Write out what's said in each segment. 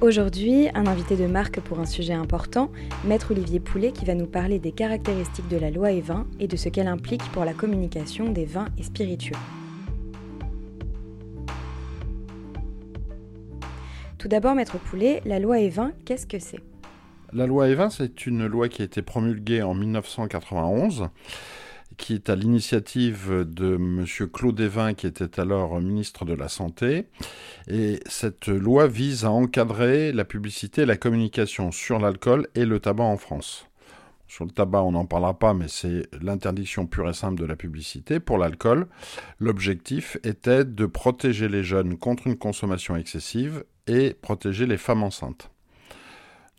Aujourd'hui, un invité de marque pour un sujet important, Maître Olivier Poulet, qui va nous parler des caractéristiques de la loi E20 et de ce qu'elle implique pour la communication des vins et spiritueux. Tout d'abord, Maître Poulet, la loi E20, qu'est-ce que c'est? La loi E20, c'est une loi qui a été promulguée en 1991 qui est à l'initiative de M. Claude Evin, qui était alors ministre de la Santé. Et cette loi vise à encadrer la publicité et la communication sur l'alcool et le tabac en France. Sur le tabac, on n'en parlera pas, mais c'est l'interdiction pure et simple de la publicité. Pour l'alcool, l'objectif était de protéger les jeunes contre une consommation excessive et protéger les femmes enceintes.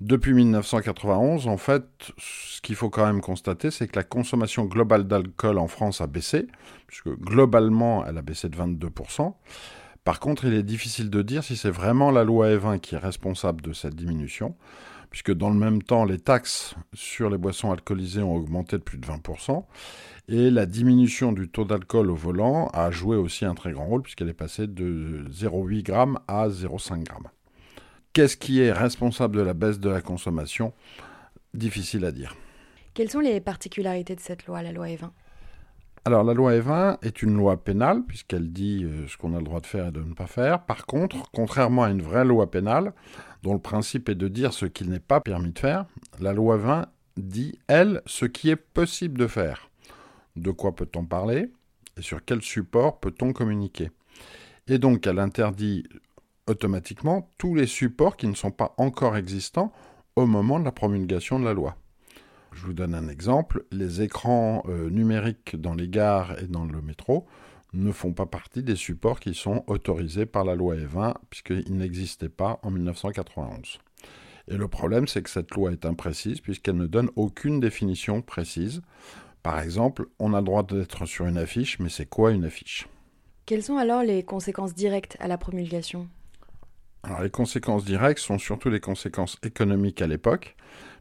Depuis 1991, en fait, ce qu'il faut quand même constater, c'est que la consommation globale d'alcool en France a baissé, puisque globalement, elle a baissé de 22%. Par contre, il est difficile de dire si c'est vraiment la loi E20 qui est responsable de cette diminution, puisque dans le même temps, les taxes sur les boissons alcoolisées ont augmenté de plus de 20%, et la diminution du taux d'alcool au volant a joué aussi un très grand rôle, puisqu'elle est passée de 0,8 g à 0,5 g. Qu'est-ce qui est responsable de la baisse de la consommation? Difficile à dire. Quelles sont les particularités de cette loi, la loi E20 alors la loi E20 est une loi pénale puisqu'elle dit euh, ce qu'on a le droit de faire et de ne pas faire. Par contre, contrairement à une vraie loi pénale, dont le principe est de dire ce qu'il n'est pas permis de faire, la loi 20 dit, elle, ce qui est possible de faire. De quoi peut-on parler? Et sur quel support peut-on communiquer? Et donc elle interdit automatiquement tous les supports qui ne sont pas encore existants au moment de la promulgation de la loi. Je vous donne un exemple, les écrans euh, numériques dans les gares et dans le métro ne font pas partie des supports qui sont autorisés par la loi E20 puisqu'ils n'existaient pas en 1991. Et le problème, c'est que cette loi est imprécise puisqu'elle ne donne aucune définition précise. Par exemple, on a le droit d'être sur une affiche, mais c'est quoi une affiche? Quelles sont alors les conséquences directes à la promulgation? Les conséquences directes sont surtout les conséquences économiques à l'époque,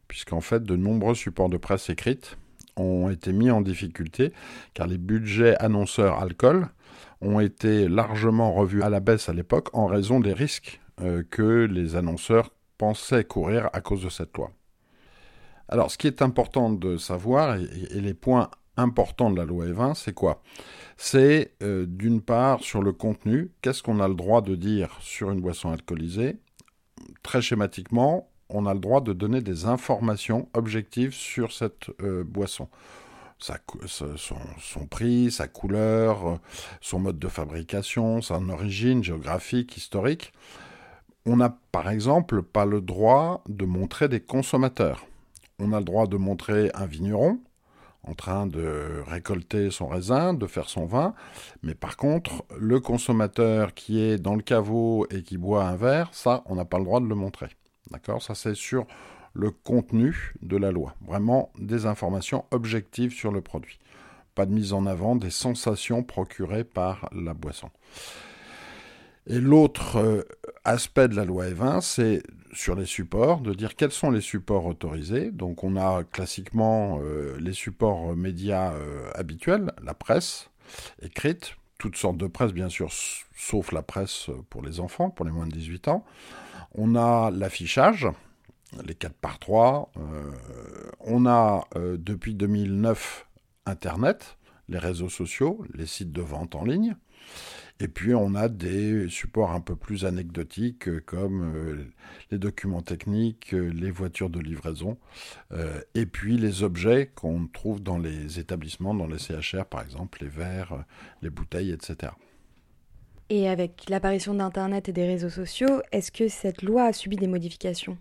puisqu'en fait, de nombreux supports de presse écrite ont été mis en difficulté, car les budgets annonceurs alcool ont été largement revus à la baisse à l'époque en raison des risques euh, que les annonceurs pensaient courir à cause de cette loi. Alors, ce qui est important de savoir, et, et les points important de la loi E20, c'est quoi? C'est euh, d'une part sur le contenu, qu'est-ce qu'on a le droit de dire sur une boisson alcoolisée? Très schématiquement, on a le droit de donner des informations objectives sur cette euh, boisson. son, prix, sa couleur, son mode de fabrication, son origine géographique, historique. On n'a par exemple pas le droit de montrer des consommateurs. On a le droit de montrer un vigneron, en train de récolter son raisin, de faire son vin, mais par contre, le consommateur qui est dans le caveau et qui boit un verre, ça, on n'a pas le droit de le montrer. D'accord? Ça, c'est sur le contenu de la loi. Vraiment des informations objectives sur le produit. Pas de mise en avant des sensations procurées par la boisson. Et l'autre euh, aspect de la loi E20, c'est sur les supports, de dire quels sont les supports autorisés. Donc on a classiquement euh, les supports médias euh, habituels, la presse écrite, toutes sortes de presse bien sûr, sauf la presse pour les enfants, pour les moins de 18 ans. On a l'affichage, les 4 par 3. on a depuis 2009 Internet, les réseaux sociaux, les sites de vente en ligne. Et puis on a des supports un peu plus anecdotiques euh, comme euh, les documents techniques, euh, les voitures de livraison, et puis les objets qu'on trouve dans les établissements, dans les CHR par exemple, les verres, les bouteilles, etc. Et avec l'apparition d'Internet et des réseaux sociaux, est-ce que cette loi a subi des modifications?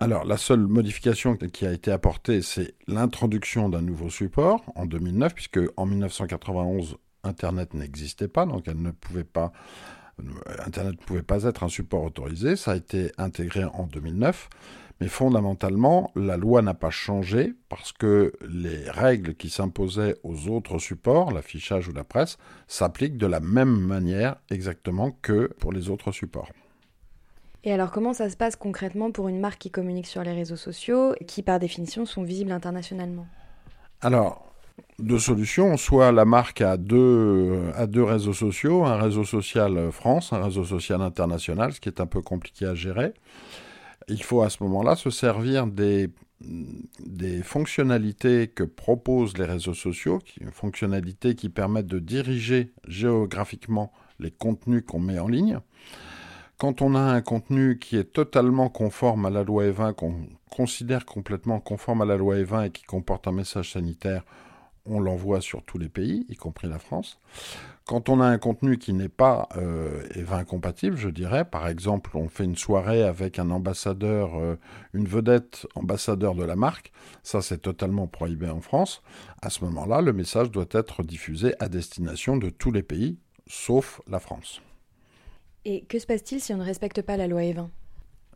Alors, la seule modification qui a été apportée, c'est l'introduction d'un nouveau support en 2009, puisque en 1991, Internet n'existait pas, donc elle ne pouvait pas, Internet ne pouvait pas être un support autorisé. Ça a été intégré en 2009. Mais fondamentalement, la loi n'a pas changé parce que les règles qui s'imposaient aux autres supports, l'affichage ou la presse, s'appliquent de la même manière exactement que pour les autres supports. Et alors comment ça se passe concrètement pour une marque qui communique sur les réseaux sociaux, qui par définition sont visibles internationalement? Alors, deux solutions. Soit la marque a deux, deux réseaux sociaux, un réseau social France, un réseau social international, ce qui est un peu compliqué à gérer. Il faut à ce moment-là se servir des, des fonctionnalités que proposent les réseaux sociaux, qui, fonctionnalités qui permettent de diriger géographiquement les contenus qu'on met en ligne. Quand on a un contenu qui est totalement conforme à la loi E20, qu'on considère complètement conforme à la loi E20 et qui comporte un message sanitaire, on l'envoie sur tous les pays, y compris la France. Quand on a un contenu qui n'est pas euh, EVA compatible, je dirais, par exemple, on fait une soirée avec un ambassadeur, euh, une vedette ambassadeur de la marque, ça c'est totalement prohibé en France. À ce moment-là, le message doit être diffusé à destination de tous les pays, sauf la France. Et que se passe-t-il si on ne respecte pas la loi E20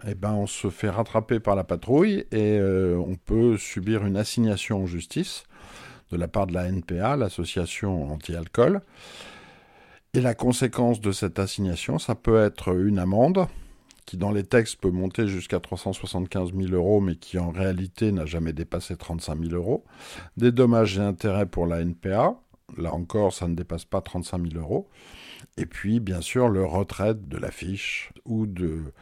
eh ben, on se fait rattraper par la patrouille et euh, on peut subir une assignation en justice de la part de la NPA, l'association anti-alcool. Et la conséquence de cette assignation, ça peut être une amende qui dans les textes peut monter jusqu'à 375 000 euros, mais qui en réalité n'a jamais dépassé 35 000 euros. Des dommages et intérêts pour la NPA, là encore, ça ne dépasse pas 35 000 euros. Et puis, bien sûr, le retrait de l'affiche ou du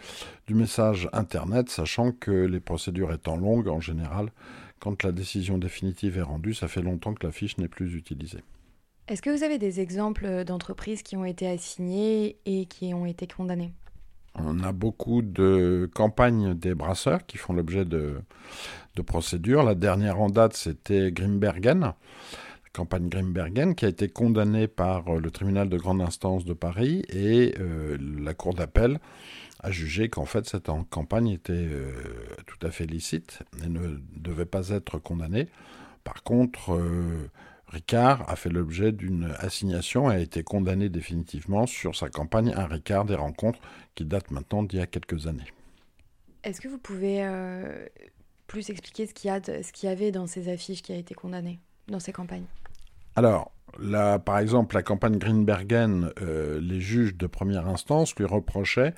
message Internet, sachant que les procédures étant longues, en général, quand la décision définitive est rendue, ça fait longtemps que la fiche n'est plus utilisée. Est-ce que vous avez des exemples d'entreprises qui ont été assignées et qui ont été condamnées? On a beaucoup de campagnes des brasseurs qui font l'objet de, procédures. La dernière en date, c'était Grimbergen, la campagne Grimbergen, qui a été condamnée par le tribunal de grande instance de Paris et euh, la cour d'appel a jugé qu'en fait cette campagne était euh, tout à fait licite et ne devait pas être condamnée. Par contre, euh, Ricard a fait l'objet d'une assignation et a été condamné définitivement sur sa campagne Un Ricard des rencontres qui date maintenant d'il y a quelques années. Est-ce que vous pouvez euh, plus expliquer ce qu'il y, y, avait dans ces affiches qui a été condamné, dans ces campagnes? Alors, par exemple, la campagne Greenbergen, les juges de première instance lui reprochaient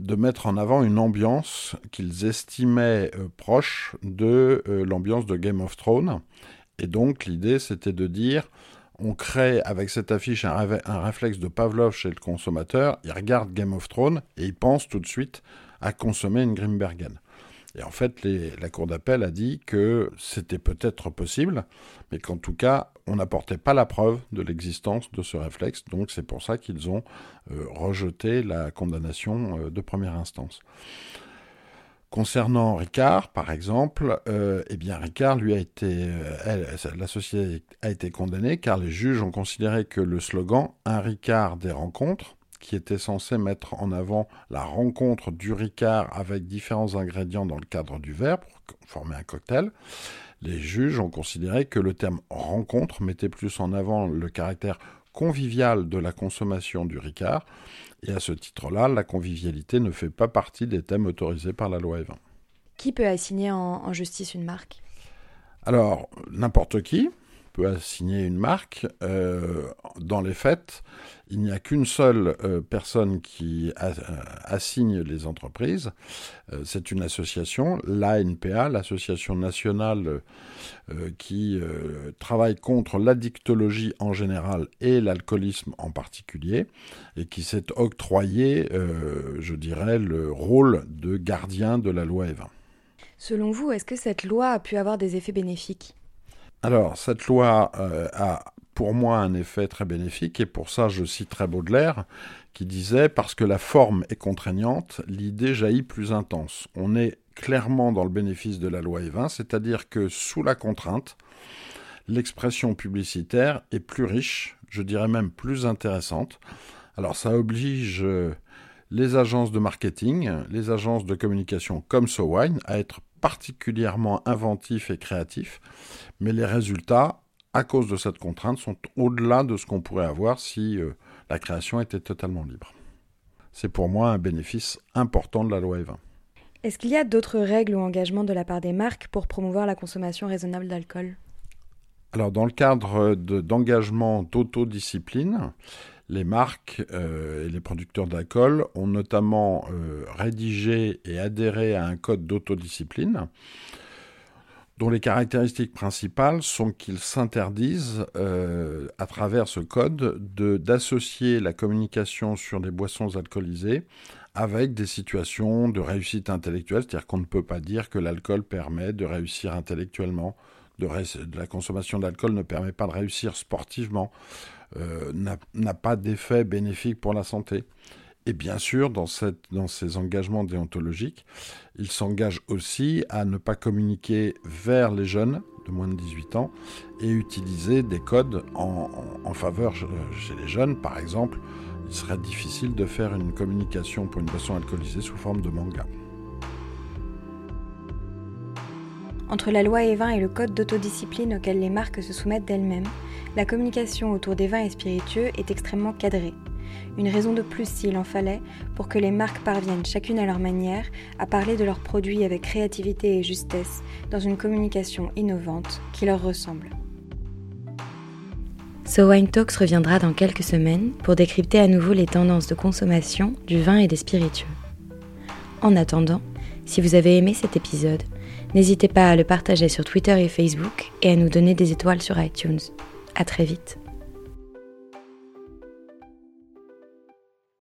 de mettre en avant une ambiance qu'ils estimaient euh, proche de euh, l'ambiance de Game of Thrones. Et donc l'idée c'était de dire, on crée avec cette affiche un, réflexe de Pavlov chez le consommateur, il regarde Game of Thrones et il pense tout de suite à consommer une Grimbergen. Et en fait, la Cour d'appel a dit que c'était peut-être possible, mais qu'en tout cas, on n'apportait pas la preuve de l'existence de ce réflexe. Donc c'est pour ça qu'ils ont euh, rejeté la condamnation euh, de première instance. Concernant Ricard, par exemple, euh, eh bien Ricard, lui a été, la société a été condamnée car les juges ont considéré que le slogan Un Ricard des rencontres qui était censé mettre en avant la rencontre du Ricard avec différents ingrédients dans le cadre du verre pour former un cocktail. Les juges ont considéré que le terme rencontre mettait plus en avant le caractère convivial de la consommation du Ricard, et à ce titre-là, la convivialité ne fait pas partie des thèmes autorisés par la loi E20. Qui peut assigner en justice une marque? Alors, n'importe qui peut assigner une marque. Euh, dans les faits, il n'y a qu'une seule euh, personne qui euh, assigne les entreprises. c'est une association, l'ANPA, l'association nationale qui travaille contre l'addictologie en général et l'alcoolisme en particulier, et qui s'est octroyé, je dirais, le rôle de gardien de la loi E20. Selon vous, est-ce que cette loi a pu avoir des effets bénéfiques? Alors, cette loi euh, a pour moi un effet très bénéfique, et pour ça je citerai Baudelaire, qui disait Parce que la forme est contraignante, l'idée jaillit plus intense. On est clairement dans le bénéfice de la loi Evin, c'est-à-dire que sous la contrainte, l'expression publicitaire est plus riche, je dirais même plus intéressante. Alors ça oblige les agences de marketing, les agences de communication comme SoWine à être particulièrement inventifs et créatifs, mais les résultats, à cause de cette contrainte, sont au-delà de ce qu'on pourrait avoir si euh, la création était totalement libre. C'est pour moi un bénéfice important de la loi E20. Est-ce qu'il y a d'autres règles ou engagements de la part des marques pour promouvoir la consommation raisonnable d'alcool? Alors, dans le cadre d'engagement d'autodiscipline, les marques euh, et les producteurs d'alcool ont notamment euh, rédigé et adhéré à un code d'autodiscipline dont les caractéristiques principales sont qu'ils s'interdisent, euh, à travers ce code, d'associer la communication sur des boissons alcoolisées avec des situations de réussite intellectuelle, c'est-à-dire qu'on ne peut pas dire que l'alcool permet de réussir intellectuellement, de, la consommation d'alcool ne permet pas de réussir sportivement, euh, n'a pas d'effet bénéfique pour la santé. Et bien sûr, dans, cette, ces engagements déontologiques, il s'engage aussi à ne pas communiquer vers les jeunes de moins de 18 ans et utiliser des codes en, en, faveur chez les jeunes. Par exemple, il serait difficile de faire une communication pour une boisson alcoolisée sous forme de manga. Entre la loi E20 et le code d'autodiscipline auquel les marques se soumettent d'elles-mêmes, la communication autour des vins et spiritueux est extrêmement cadrée. Une raison de plus s'il en fallait pour que les marques parviennent chacune à leur manière à parler de leurs produits avec créativité et justesse dans une communication innovante qui leur ressemble. So Wine Talks reviendra dans quelques semaines pour décrypter à nouveau les tendances de consommation du vin et des spiritueux. En attendant, si vous avez aimé cet épisode, n'hésitez pas à le partager sur Twitter et Facebook et à nous donner des étoiles sur iTunes. À très vite.